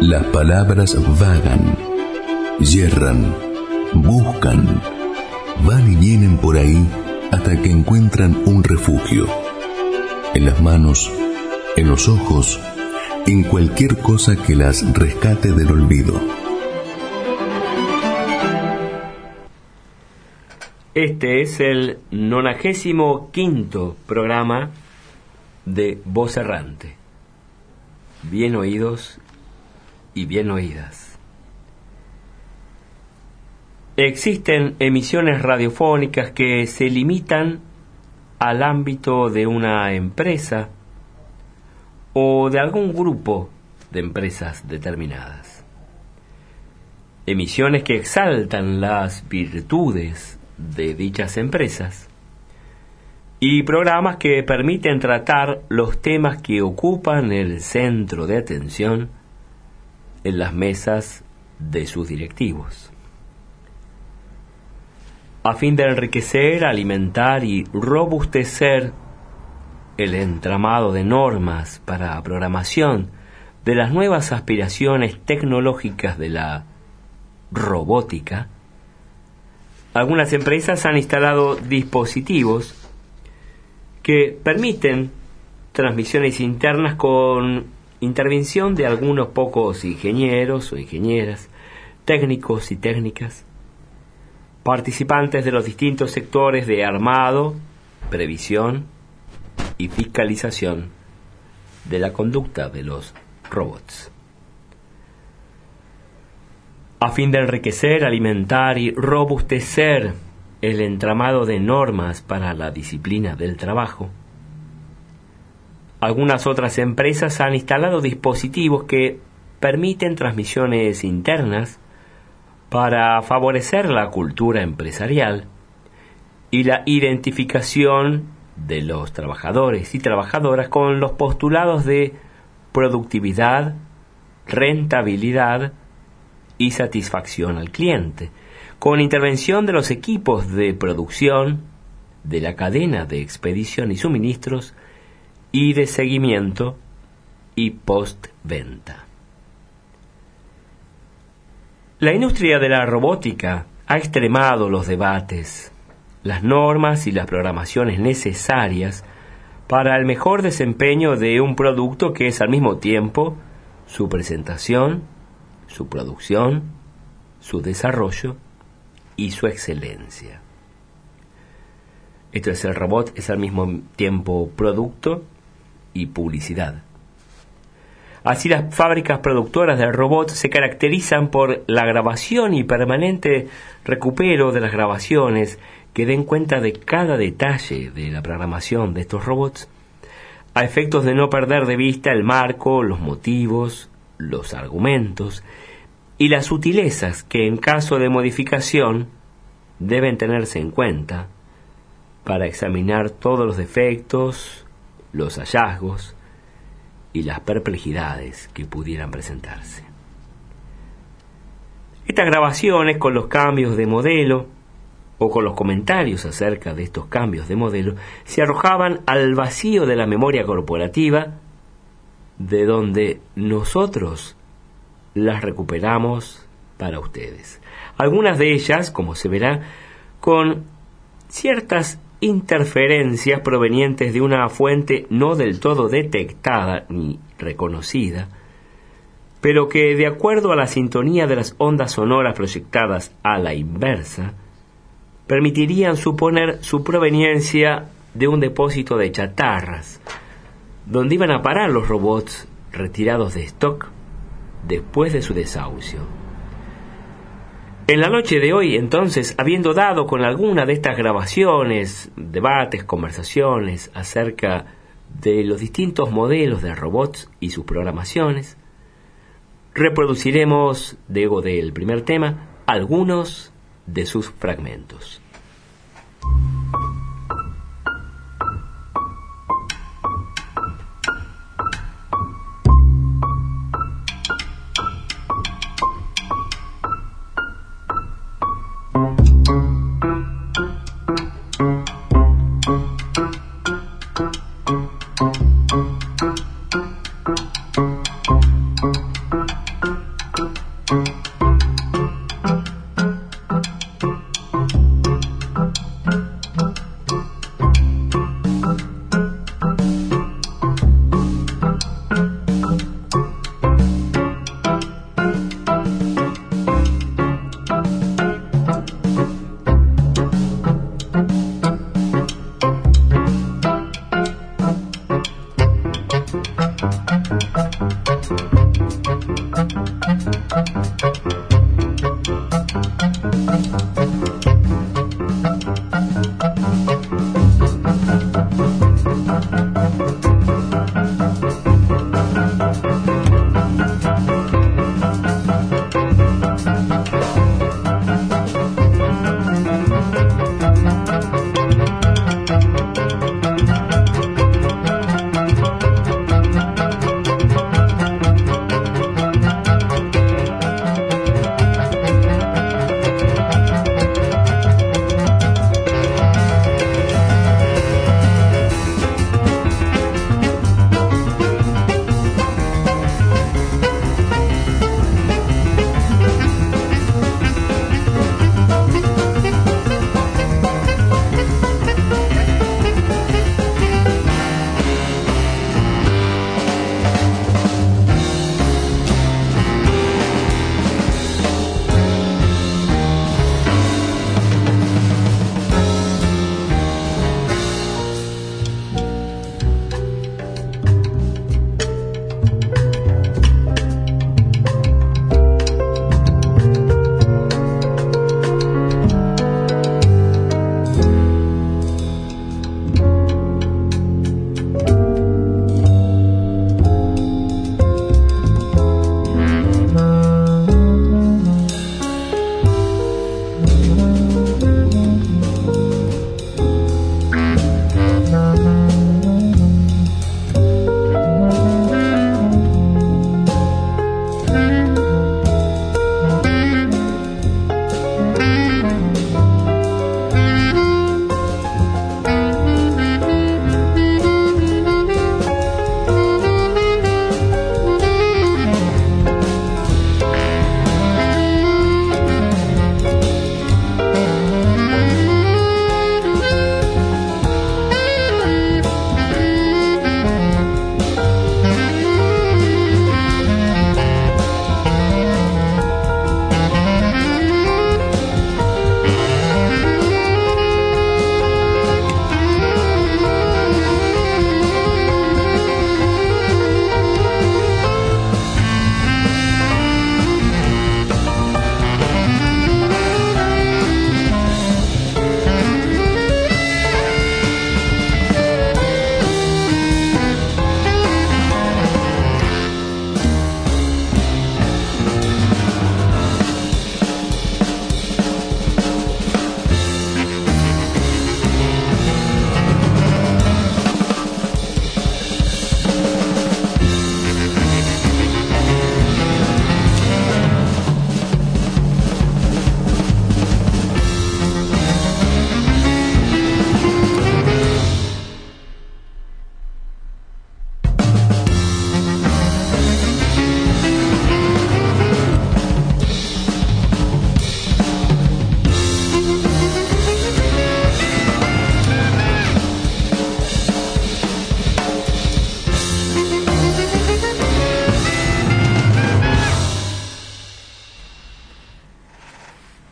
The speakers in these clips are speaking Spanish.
Las palabras vagan, yerran, buscan, van y vienen por ahí hasta que encuentran un refugio. En las manos, en los ojos, en cualquier cosa que las rescate del olvido. Este es el 95 quinto programa de Voz Errante. Bien oídos y bien oídas. Existen emisiones radiofónicas que se limitan al ámbito de una empresa o de algún grupo de empresas determinadas. Emisiones que exaltan las virtudes de dichas empresas y programas que permiten tratar los temas que ocupan el centro de atención en las mesas de sus directivos. A fin de enriquecer, alimentar y robustecer el entramado de normas para programación de las nuevas aspiraciones tecnológicas de la robótica, algunas empresas han instalado dispositivos que permiten transmisiones internas con intervención de algunos pocos ingenieros o ingenieras, técnicos y técnicas, participantes de los distintos sectores de armado, previsión y fiscalización de la conducta de los robots. A fin de enriquecer, alimentar y robustecer el entramado de normas para la disciplina del trabajo, algunas otras empresas han instalado dispositivos que permiten transmisiones internas para favorecer la cultura empresarial y la identificación de los trabajadores y trabajadoras con los postulados de productividad, rentabilidad y satisfacción al cliente, con intervención de los equipos de producción, de la cadena de expedición y suministros y de seguimiento y postventa. La industria de la robótica ha extremado los debates, las normas y las programaciones necesarias para el mejor desempeño de un producto que es al mismo tiempo su presentación, su producción, su desarrollo y su excelencia. Esto es el robot, es al mismo tiempo producto y publicidad. Así las fábricas productoras de robots se caracterizan por la grabación y permanente recupero de las grabaciones que den cuenta de cada detalle de la programación de estos robots, a efectos de no perder de vista el marco, los motivos, los argumentos y las sutilezas que en caso de modificación deben tenerse en cuenta para examinar todos los defectos, los hallazgos y las perplejidades que pudieran presentarse. Estas grabaciones con los cambios de modelo o con los comentarios acerca de estos cambios de modelo se arrojaban al vacío de la memoria corporativa de donde nosotros las recuperamos para ustedes. Algunas de ellas, como se verá, con ciertas interferencias provenientes de una fuente no del todo detectada ni reconocida, pero que de acuerdo a la sintonía de las ondas sonoras proyectadas a la inversa, permitirían suponer su proveniencia de un depósito de chatarras, donde iban a parar los robots retirados de stock después de su desahucio. En la noche de hoy, entonces, habiendo dado con alguna de estas grabaciones, debates, conversaciones acerca de los distintos modelos de robots y sus programaciones, reproduciremos, digo del primer tema, algunos de sus fragmentos.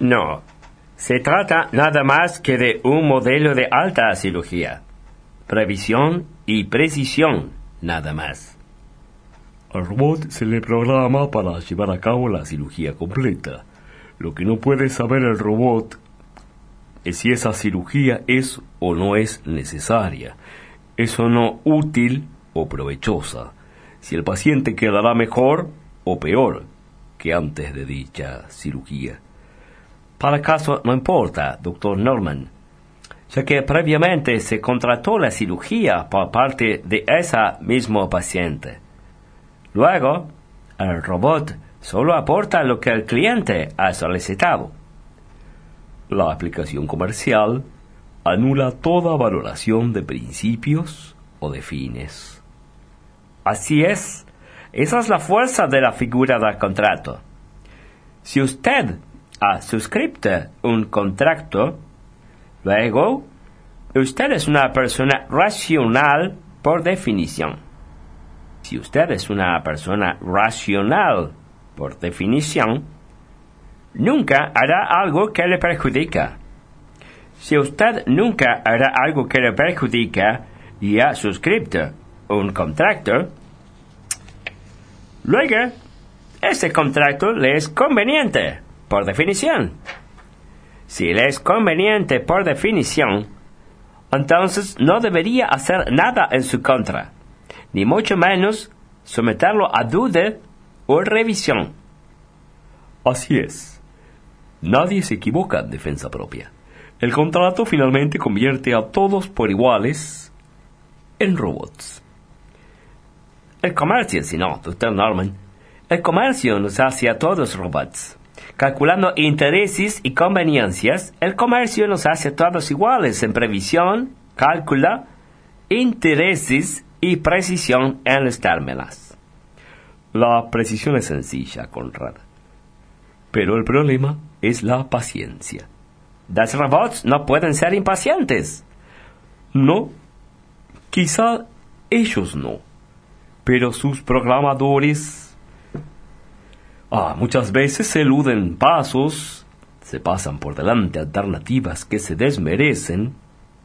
No, se trata nada más que de un modelo de alta cirugía. Previsión y precisión, nada más. Al robot se le programa para llevar a cabo la cirugía completa. Lo que no puede saber el robot es si esa cirugía es o no es necesaria, es o no útil o provechosa, si el paciente quedará mejor o peor que antes de dicha cirugía. Para caso no importa, doctor Norman, ya que previamente se contrató la cirugía por parte de esa mismo paciente. Luego, el robot solo aporta lo que el cliente ha solicitado. La aplicación comercial anula toda valoración de principios o de fines. Así es, esa es la fuerza de la figura del contrato. Si usted ha suscrito un contrato, luego usted es una persona racional por definición. Si usted es una persona racional por definición, nunca hará algo que le perjudica. Si usted nunca hará algo que le perjudica y ha suscrito un contrato, Luego, ese contrato le es conveniente, por definición. Si le es conveniente por definición, entonces no debería hacer nada en su contra, ni mucho menos someterlo a duda o revisión. Así es. Nadie se equivoca en defensa propia. El contrato finalmente convierte a todos por iguales en robots. El comercio, si no, doctor Norman. El comercio nos hace a todos robots. Calculando intereses y conveniencias, el comercio nos hace todos iguales en previsión, cálculo, intereses y precisión en los términos. La precisión es sencilla, Conrad. Pero el problema es la paciencia. Los robots no pueden ser impacientes. No, quizá ellos no, pero sus programadores... Ah, muchas veces eluden pasos, se pasan por delante alternativas que se desmerecen,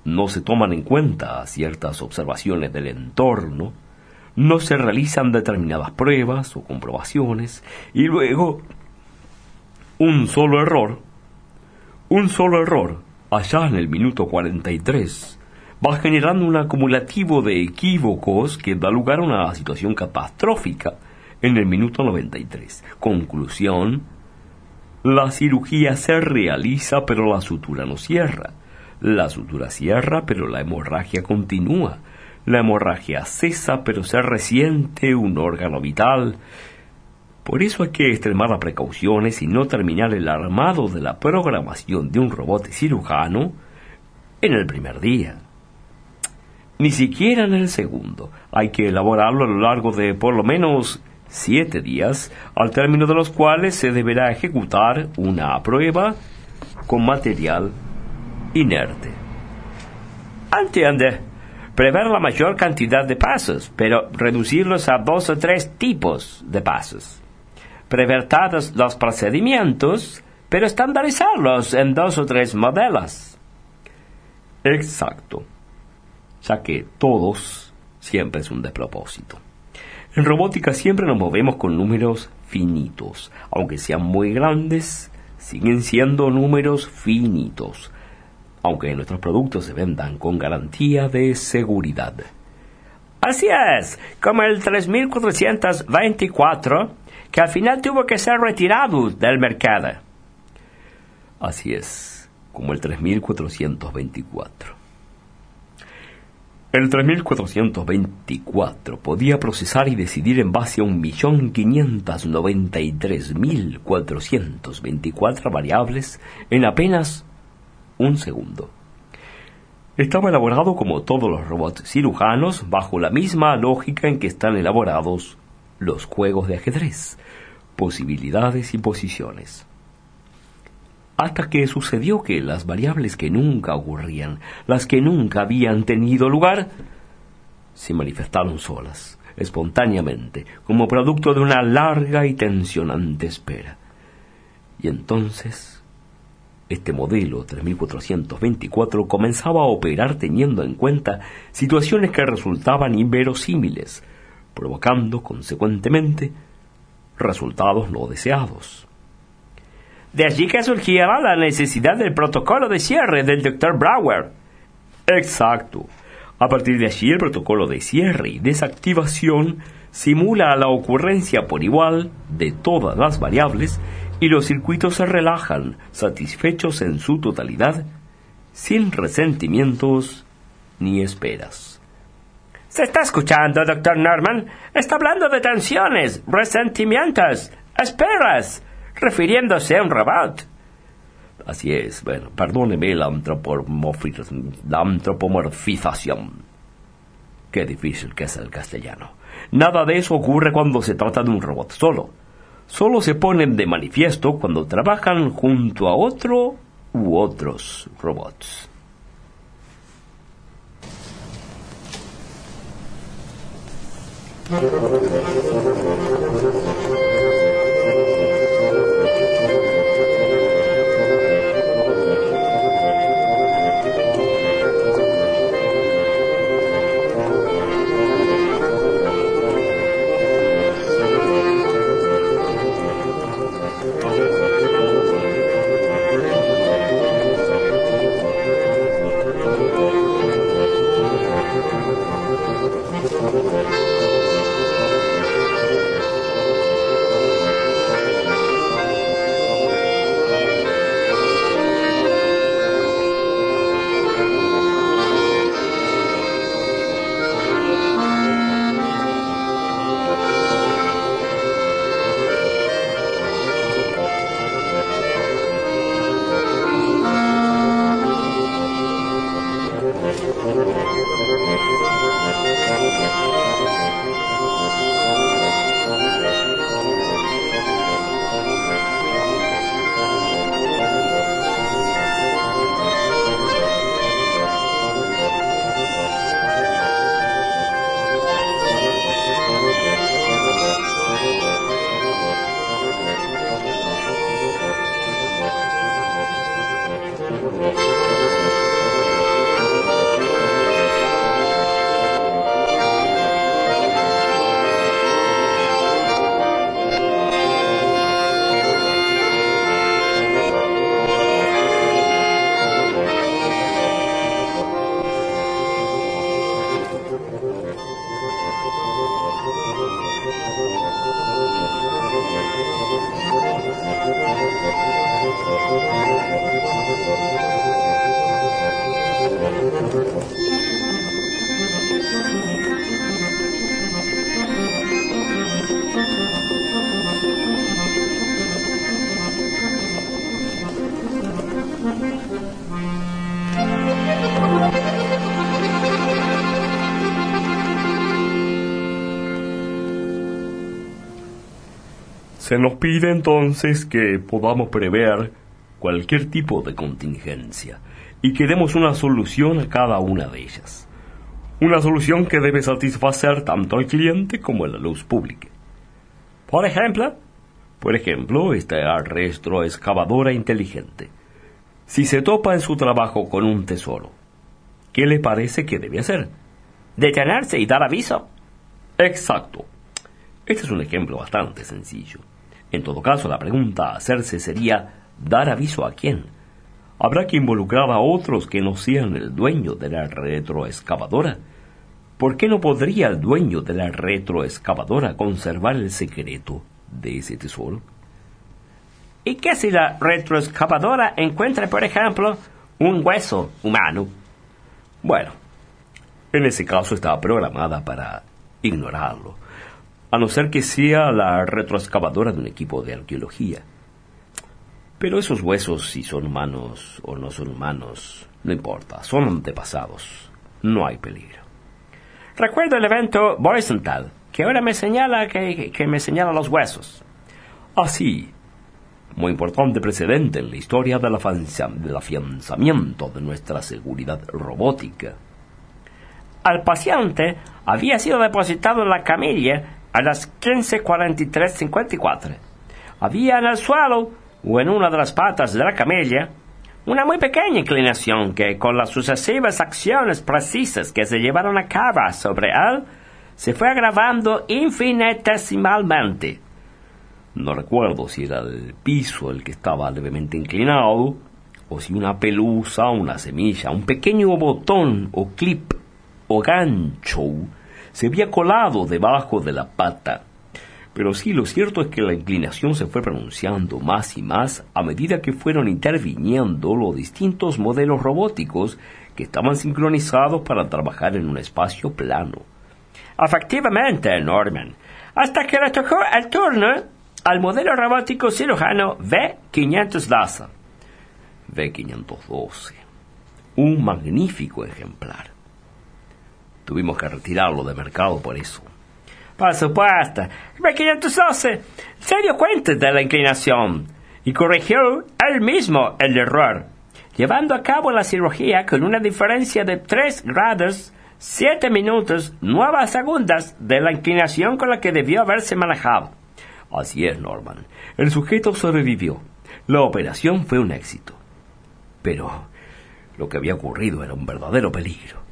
no se toman en cuenta ciertas observaciones del entorno, no se realizan determinadas pruebas o comprobaciones, y luego un solo error, un solo error, allá en el minuto 43, va generando un acumulativo de equívocos que da lugar a una situación catastrófica en el minuto 93. Conclusión, la cirugía se realiza pero la sutura no cierra. La sutura cierra pero la hemorragia continúa. La hemorragia cesa pero se resiente un órgano vital por eso hay que extremar precauciones y no terminar el armado de la programación de un robot cirujano en el primer día. Ni siquiera en el segundo. Hay que elaborarlo a lo largo de por lo menos siete días, al término de los cuales se deberá ejecutar una prueba con material inerte. Entiende. Prever la mayor cantidad de pasos, pero reducirlos a dos o tres tipos de pasos prevertados los procedimientos, pero estandarizarlos en dos o tres modelos. Exacto, ya que todos siempre es un despropósito. En robótica siempre nos movemos con números finitos, aunque sean muy grandes, siguen siendo números finitos, aunque nuestros productos se vendan con garantía de seguridad. Así es, como el 3424 que al final tuvo que ser retirado del mercado. Así es, como el 3424. El 3424 podía procesar y decidir en base a 1.593.424 variables en apenas un segundo. Estaba elaborado como todos los robots cirujanos bajo la misma lógica en que están elaborados los juegos de ajedrez, posibilidades y posiciones. Hasta que sucedió que las variables que nunca ocurrían, las que nunca habían tenido lugar, se manifestaron solas, espontáneamente, como producto de una larga y tensionante espera. Y entonces, este modelo 3424 comenzaba a operar teniendo en cuenta situaciones que resultaban inverosímiles, provocando, consecuentemente, resultados no deseados. De allí que surgía la necesidad del protocolo de cierre del Dr. Brower. Exacto. A partir de allí el protocolo de cierre y desactivación simula la ocurrencia por igual de todas las variables y los circuitos se relajan, satisfechos en su totalidad, sin resentimientos ni esperas. Se está escuchando, doctor Norman. Está hablando de tensiones, resentimientos, esperas, refiriéndose a un robot. Así es, bueno, perdóneme la, la antropomorfización. Qué difícil que es el castellano. Nada de eso ocurre cuando se trata de un robot solo. Solo se ponen de manifiesto cuando trabajan junto a otro u otros robots. Se nos pide entonces que podamos prever cualquier tipo de contingencia y que demos una solución a cada una de ellas. Una solución que debe satisfacer tanto al cliente como a la luz pública. Por ejemplo, por ejemplo, esta retroexcavadora inteligente. Si se topa en su trabajo con un tesoro, ¿qué le parece que debe hacer? Detenerse y dar aviso. Exacto. Este es un ejemplo bastante sencillo. En todo caso, la pregunta a hacerse sería ¿dar aviso a quién? Habrá que involucrar a otros que no sean el dueño de la retroexcavadora. ¿Por qué no podría el dueño de la retroexcavadora conservar el secreto de ese tesoro? ¿Y qué si la retroexcavadora encuentra, por ejemplo, un hueso humano? Bueno, en ese caso está programada para ignorarlo, a no ser que sea la retroexcavadora de un equipo de arqueología. Pero esos huesos, si son humanos o no son humanos, no importa, son antepasados, no hay peligro. Recuerdo el evento Boysenthal, que ahora me señala que, que me señala los huesos. Ah, sí. Muy importante precedente en la historia del afianzamiento de nuestra seguridad robótica. Al paciente había sido depositado en la camilla a las 15.43.54. Había en el suelo o en una de las patas de la camilla una muy pequeña inclinación que, con las sucesivas acciones precisas que se llevaron a cabo sobre él, se fue agravando infinitesimalmente. No recuerdo si era el piso el que estaba levemente inclinado, o si una pelusa, una semilla, un pequeño botón o clip o gancho se había colado debajo de la pata. Pero sí, lo cierto es que la inclinación se fue pronunciando más y más a medida que fueron interviniendo los distintos modelos robóticos que estaban sincronizados para trabajar en un espacio plano. Efectivamente, Norman, hasta que le tocó el turno al modelo robótico cirujano V512. V512. Un magnífico ejemplar. Tuvimos que retirarlo de mercado por eso. Por supuesto. V512 se dio cuenta de la inclinación y corrigió él mismo el error, llevando a cabo la cirugía con una diferencia de 3 grados 7 minutos 9 segundos de la inclinación con la que debió haberse manejado. Así es, Norman. El sujeto sobrevivió. La operación fue un éxito. Pero lo que había ocurrido era un verdadero peligro.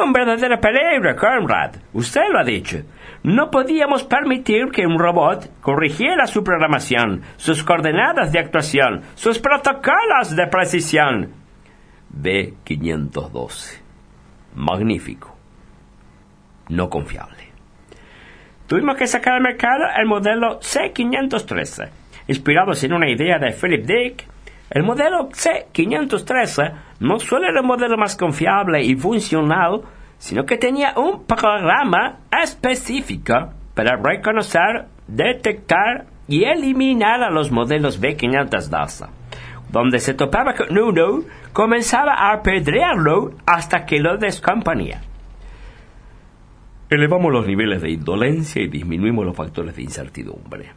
Un verdadero peligro, Conrad. Usted lo ha dicho. No podíamos permitir que un robot corrigiera su programación, sus coordenadas de actuación, sus protocolos de precisión. B512. Magnífico. No confiable. Tuvimos que sacar al mercado el modelo C513. Inspirados en una idea de Philip Dick, el modelo C513 no solo era el modelo más confiable y funcional, sino que tenía un programa específico para reconocer, detectar y eliminar a los modelos B512. Donde se topaba con uno, comenzaba a apedrearlo hasta que lo descomponía. Elevamos los niveles de indolencia y disminuimos los factores de incertidumbre.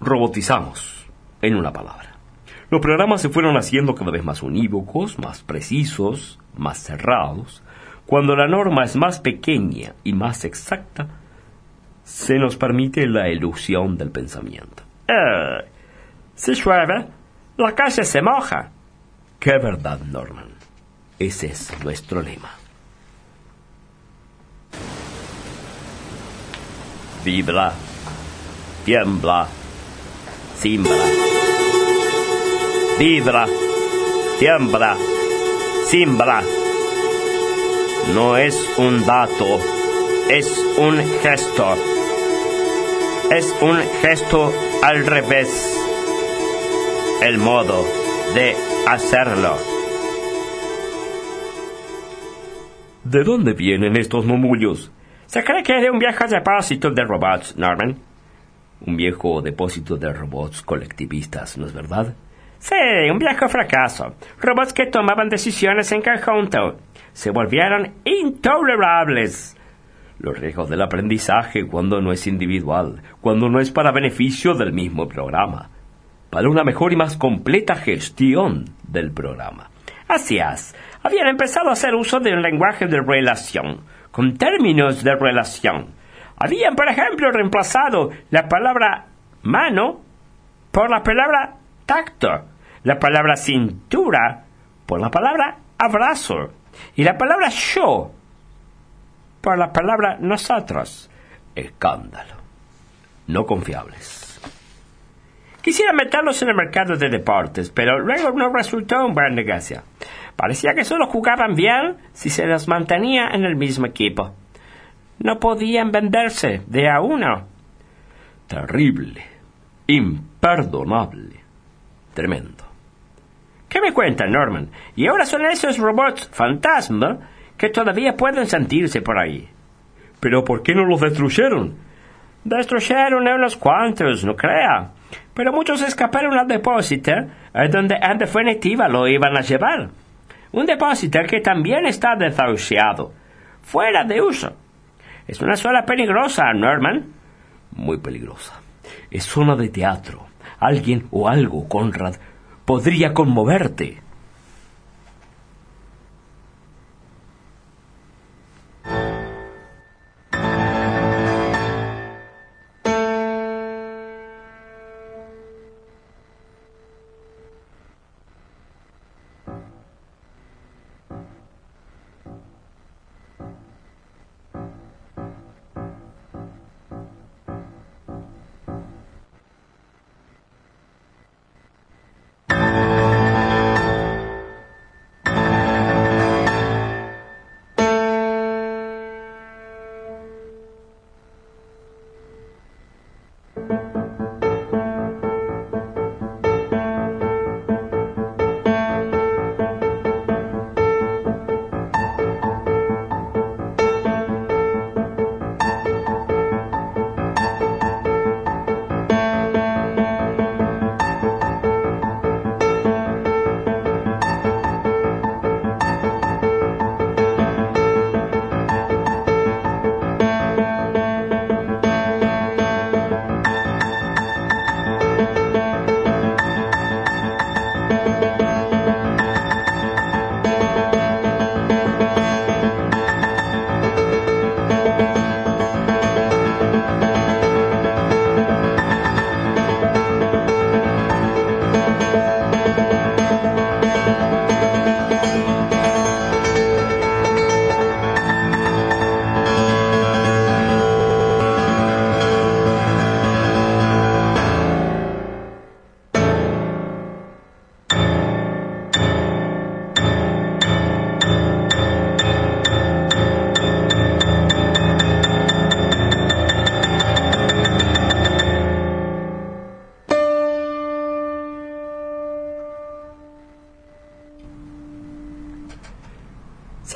Robotizamos, en una palabra. Los programas se fueron haciendo cada vez más unívocos, más precisos, más cerrados. Cuando la norma es más pequeña y más exacta, se nos permite la ilusión del pensamiento. Eh, si llueve, la calle se moja. Qué verdad, Norman. Ese es nuestro lema. Vibra, tiembla, simbra vibra, tiembla, simbra. No es un dato, es un gesto. Es un gesto al revés. El modo de hacerlo. ¿De dónde vienen estos murmullos? Se cree que es de un viejo depósito de robots, Norman. Un viejo depósito de robots colectivistas, ¿no es verdad? Sí, un viejo fracaso. Robots que tomaban decisiones en conjunto. Se volvieron intolerables. los riesgos del aprendizaje cuando no es individual, cuando no es para beneficio del mismo programa, para una mejor y más completa gestión del programa. Así es, habían empezado a hacer uso de un lenguaje de relación, con términos de relación. Habían, por ejemplo, reemplazado la palabra mano por la palabra tacto, la palabra cintura por la palabra abrazo y la palabra yo por la palabra nosotros. Escándalo. No confiables. Quisiera meterlos en el mercado de deportes, pero luego no resultó un buen negocio. Parecía que solo jugaban bien si se los mantenía en el mismo equipo. No podían venderse de a uno. Terrible. Imperdonable. Tremendo. ¿Qué me cuentan, Norman? Y ahora son esos robots fantasma que todavía pueden sentirse por ahí. ¿Pero por qué no los destruyeron? Destruyeron a unos cuantos, no crea. Pero muchos escaparon al depósito, donde en definitiva lo iban a llevar. Un depósito que también está desahuciado, fuera de uso. Es una zona peligrosa, Norman. Muy peligrosa. Es zona de teatro. Alguien o algo, Conrad, podría conmoverte.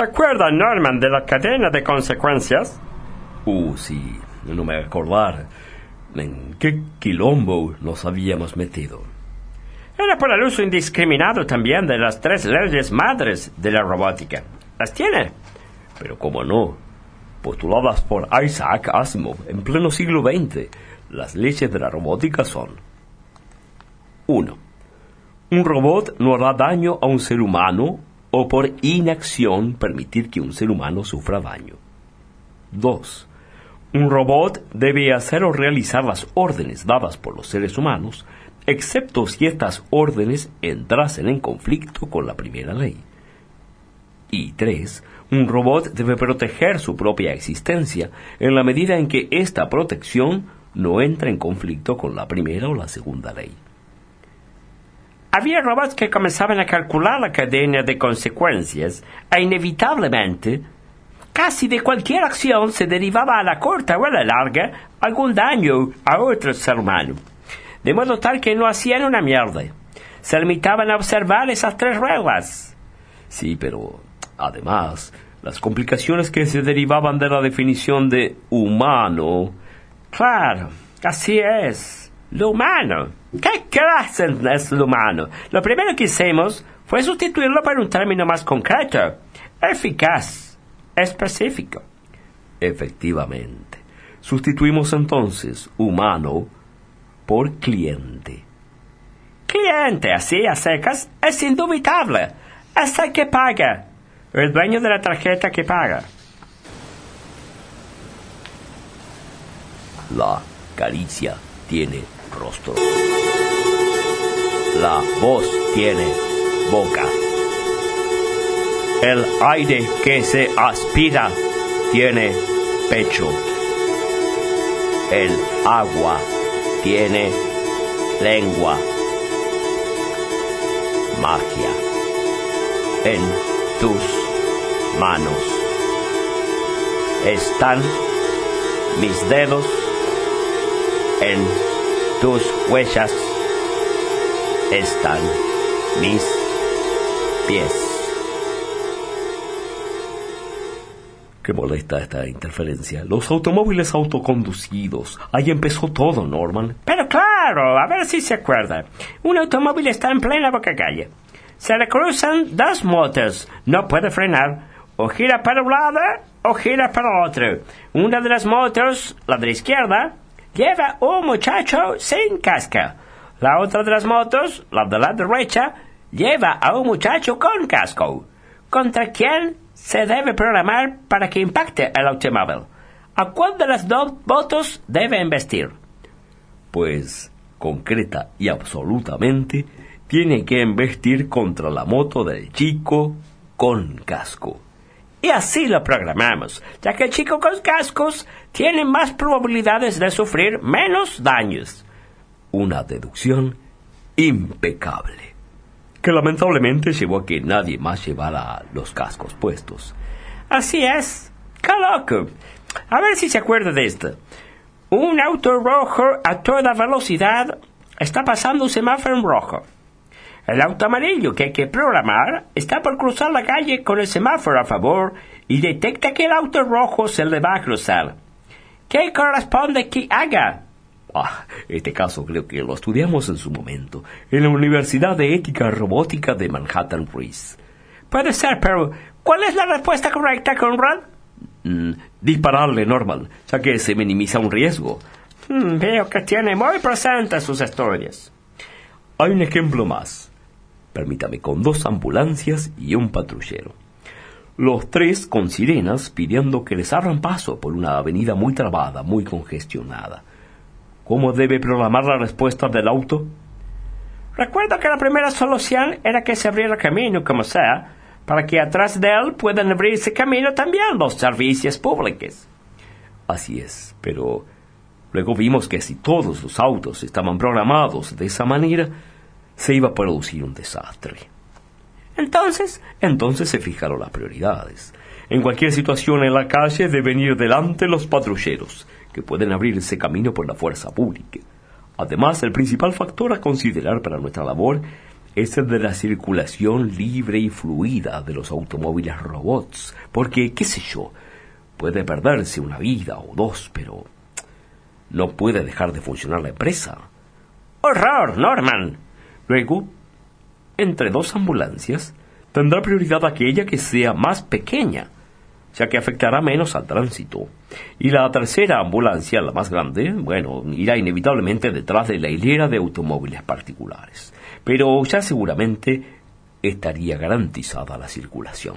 ¿Se acuerda, Norman, de la cadena de consecuencias? Uh, sí, no me acordar. ¿En qué quilombo nos habíamos metido? Era por el uso indiscriminado también de las tres leyes madres de la robótica. ¿Las tiene? Pero cómo no. Postuladas por Isaac Asimov en pleno siglo XX, las leyes de la robótica son 1. Un robot no hará daño a un ser humano o por inacción permitir que un ser humano sufra daño. 2. Un robot debe hacer o realizar las órdenes dadas por los seres humanos, excepto si estas órdenes entrasen en conflicto con la primera ley. Y 3. Un robot debe proteger su propia existencia en la medida en que esta protección no entra en conflicto con la primera o la segunda ley. Había robots que comenzaban a calcular la cadena de consecuencias e inevitablemente, casi de cualquier acción se derivaba a la corta o a la larga algún daño a otro ser humano. De modo tal que no hacían una mierda. Se limitaban a observar esas tres reglas. Sí, pero además, las complicaciones que se derivaban de la definición de humano. Claro, así es. Lo humano ¿Qué clase es lo humano? Lo primero que hicimos fue sustituirlo por un término más concreto, eficaz, específico. Efectivamente. Sustituimos entonces humano por cliente. Cliente, así a secas, es indubitable. Es el que paga. El dueño de la tarjeta que paga. La caricia tiene rostro. La voz tiene boca. El aire que se aspira tiene pecho. El agua tiene lengua. Magia en tus manos. Están mis dedos en tus huellas. Están mis pies. Qué molesta esta interferencia. Los automóviles autoconducidos. Ahí empezó todo, Norman. Pero claro, a ver si se acuerda. Un automóvil está en plena boca calle. Se le cruzan dos motos. No puede frenar. O gira para un lado o gira para otro. Una de las motos, la de la izquierda, lleva un muchacho sin casco. La otra de las motos, la de la derecha, lleva a un muchacho con casco. ¿Contra quién se debe programar para que impacte el automóvil? ¿A cuál de las dos motos debe investir? Pues, concreta y absolutamente, tiene que investir contra la moto del chico con casco. Y así lo programamos, ya que el chico con cascos tiene más probabilidades de sufrir menos daños. Una deducción impecable que lamentablemente llevó a que nadie más llevara los cascos puestos. Así es. ¡Qué loco! A ver si se acuerda de esto. Un auto rojo a toda velocidad está pasando un semáforo en rojo. El auto amarillo que hay que programar está por cruzar la calle con el semáforo a favor y detecta que el auto rojo se le va a cruzar. ¿Qué corresponde que haga? Ah, este caso creo que lo estudiamos en su momento, en la Universidad de Ética Robótica de Manhattan Press. Puede ser, pero ¿cuál es la respuesta correcta, Conrad? Mm, dispararle, Normal, ya que se minimiza un riesgo. Mm, veo que tiene muy presentes sus historias. Hay un ejemplo más. Permítame, con dos ambulancias y un patrullero. Los tres con sirenas pidiendo que les abran paso por una avenida muy trabada, muy congestionada. ¿Cómo debe programar la respuesta del auto? Recuerdo que la primera solución era que se abriera camino, como sea, para que atrás de él puedan abrirse camino también los servicios públicos. Así es, pero luego vimos que si todos los autos estaban programados de esa manera, se iba a producir un desastre. Entonces, entonces se fijaron las prioridades. En cualquier situación en la calle deben ir delante los patrulleros que pueden abrir ese camino por la fuerza pública. Además, el principal factor a considerar para nuestra labor es el de la circulación libre y fluida de los automóviles robots, porque, qué sé yo, puede perderse una vida o dos, pero no puede dejar de funcionar la empresa. ¡Horror, Norman! Luego, entre dos ambulancias, tendrá prioridad aquella que sea más pequeña, ya que afectará menos al tránsito. Y la tercera ambulancia, la más grande, bueno, irá inevitablemente detrás de la hilera de automóviles particulares. Pero ya seguramente estaría garantizada la circulación.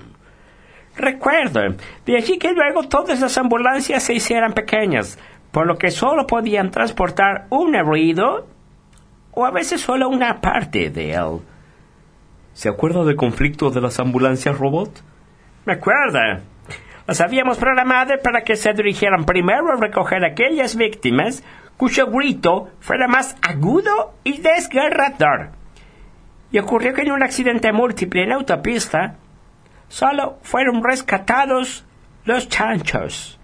Recuerden, de allí que luego todas las ambulancias se hicieran pequeñas, por lo que solo podían transportar un herido o a veces solo una parte de él. ¿Se acuerda del conflicto de las ambulancias robot? Me acuerdo. Las habíamos programado para que se dirigieran primero a recoger aquellas víctimas cuyo grito fuera más agudo y desgarrador. Y ocurrió que en un accidente múltiple en autopista solo fueron rescatados los chanchos.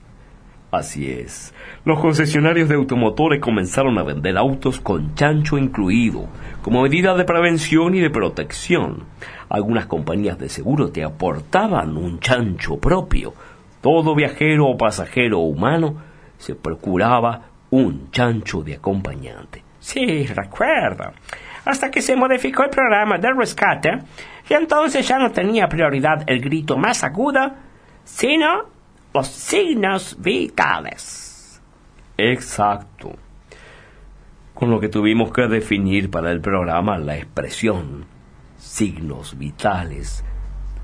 Así es. Los concesionarios de automotores comenzaron a vender autos con chancho incluido, como medida de prevención y de protección. Algunas compañías de seguro te aportaban un chancho propio, todo viajero o pasajero humano se procuraba un chancho de acompañante. Sí, recuerdo. Hasta que se modificó el programa de rescate y entonces ya no tenía prioridad el grito más agudo, sino los signos vitales. Exacto. Con lo que tuvimos que definir para el programa la expresión signos vitales,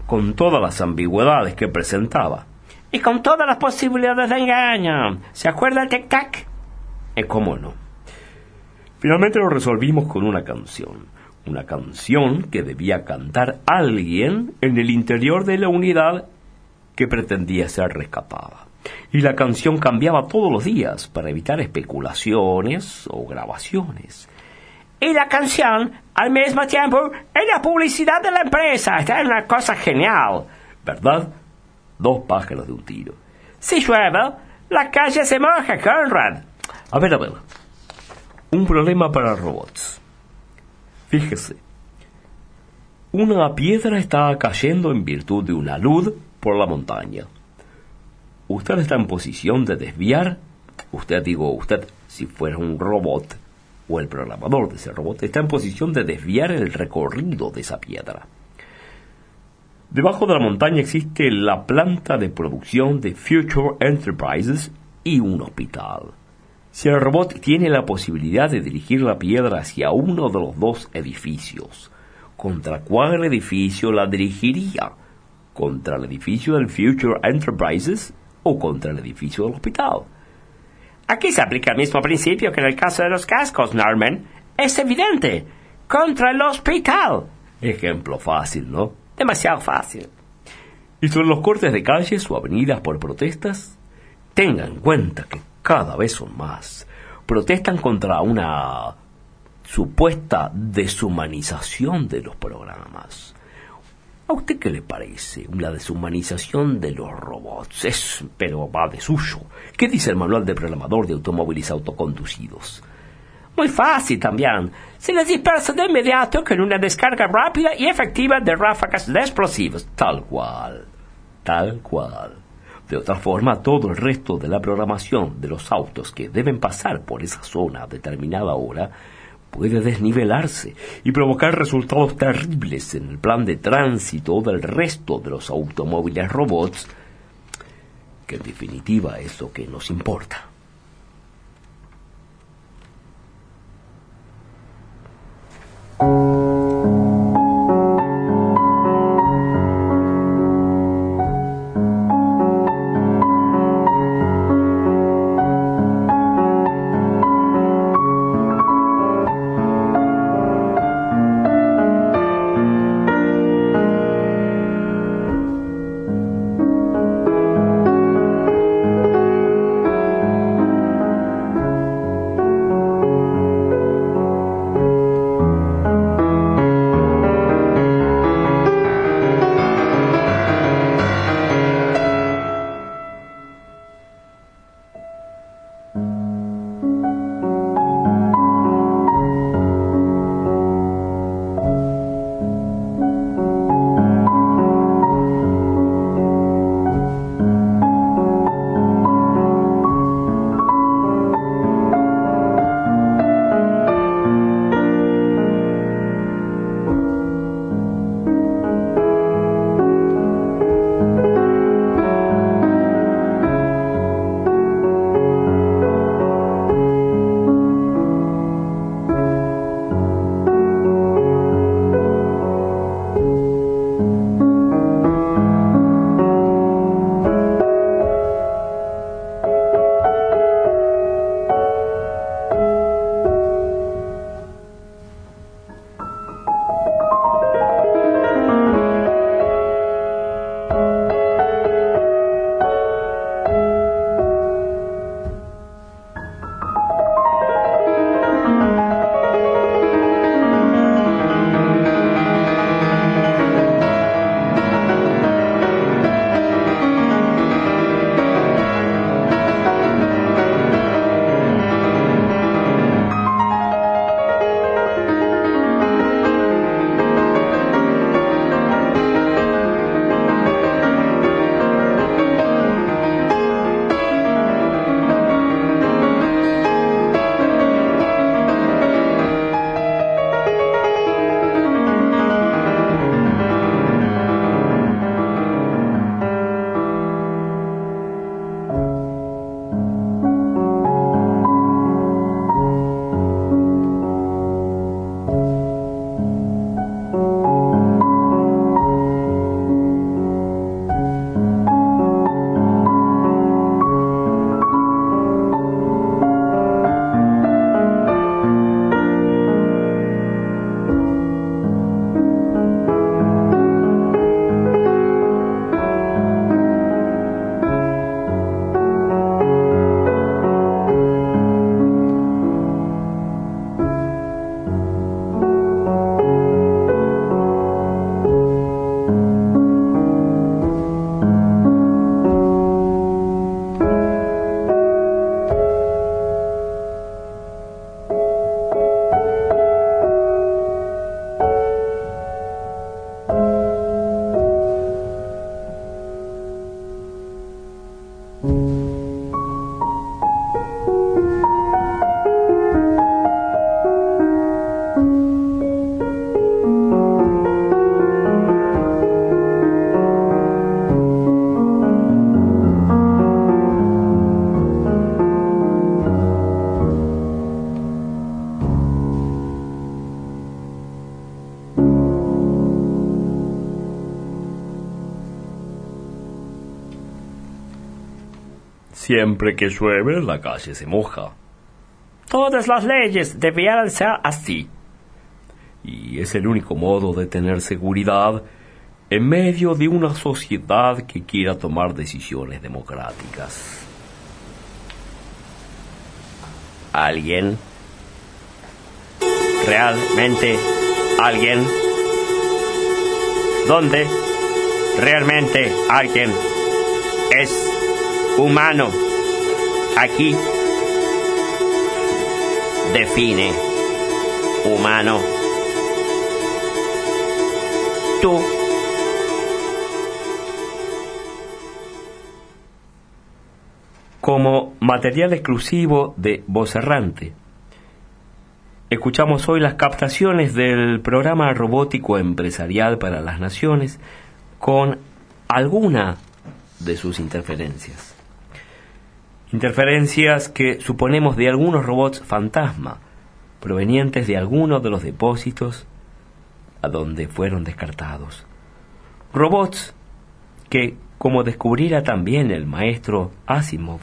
con todas las ambigüedades que presentaba. Y con todas las posibilidades de engaño. ¿Se acuerda el tic-tac? Eh, ¿Cómo no? Finalmente lo resolvimos con una canción. Una canción que debía cantar alguien en el interior de la unidad que pretendía ser rescatada. Y la canción cambiaba todos los días para evitar especulaciones o grabaciones. Y la canción, al mismo tiempo, es la publicidad de la empresa. Esta es una cosa genial. ¿Verdad? Dos pájaros de un tiro. Si llueve, la calle se moja, Conrad. A ver, a ver. Un problema para robots. Fíjese. Una piedra está cayendo en virtud de una luz por la montaña. Usted está en posición de desviar. Usted, digo, usted, si fuera un robot, o el programador de ese robot, está en posición de desviar el recorrido de esa piedra. Debajo de la montaña existe la planta de producción de Future Enterprises y un hospital. Si el robot tiene la posibilidad de dirigir la piedra hacia uno de los dos edificios, ¿contra cuál edificio la dirigiría? ¿Contra el edificio del Future Enterprises o contra el edificio del hospital? Aquí se aplica el mismo principio que en el caso de los cascos, Norman. Es evidente. Contra el hospital. Ejemplo fácil, ¿no? Demasiado fácil. ¿Y sobre los cortes de calles o avenidas por protestas? Tengan en cuenta que cada vez son más. Protestan contra una supuesta deshumanización de los programas. ¿A usted qué le parece? La deshumanización de los robots. Es, pero va de suyo. ¿Qué dice el manual de programador de automóviles autoconducidos? Muy fácil también. Se les dispersa de inmediato con una descarga rápida y efectiva de ráfagas de explosivos. Tal cual. Tal cual. De otra forma, todo el resto de la programación de los autos que deben pasar por esa zona a determinada hora puede desnivelarse y provocar resultados terribles en el plan de tránsito del resto de los automóviles robots, que en definitiva es lo que nos importa. Siempre que llueve, la calle se moja. Todas las leyes debieran ser así. Y es el único modo de tener seguridad en medio de una sociedad que quiera tomar decisiones democráticas. ¿Alguien? ¿Realmente alguien? ¿Dónde realmente alguien es humano? Aquí define humano. Tú como material exclusivo de Voz Errante. Escuchamos hoy las captaciones del programa robótico empresarial para las naciones con alguna de sus interferencias. Interferencias que suponemos de algunos robots fantasma, provenientes de algunos de los depósitos a donde fueron descartados. Robots que, como descubriera también el maestro Asimov,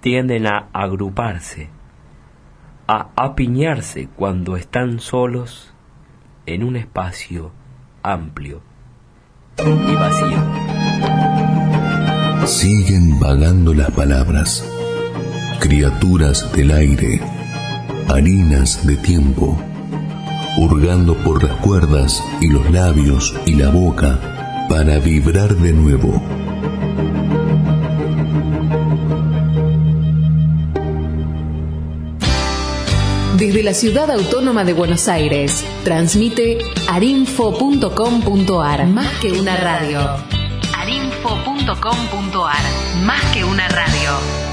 tienden a agruparse, a apiñarse cuando están solos en un espacio amplio y vacío. Siguen vagando las palabras, criaturas del aire, harinas de tiempo, hurgando por las cuerdas y los labios y la boca para vibrar de nuevo. Desde la ciudad autónoma de Buenos Aires, transmite arinfo.com.ar. Más que una radio. arinfo.com.ar. Más que una radio.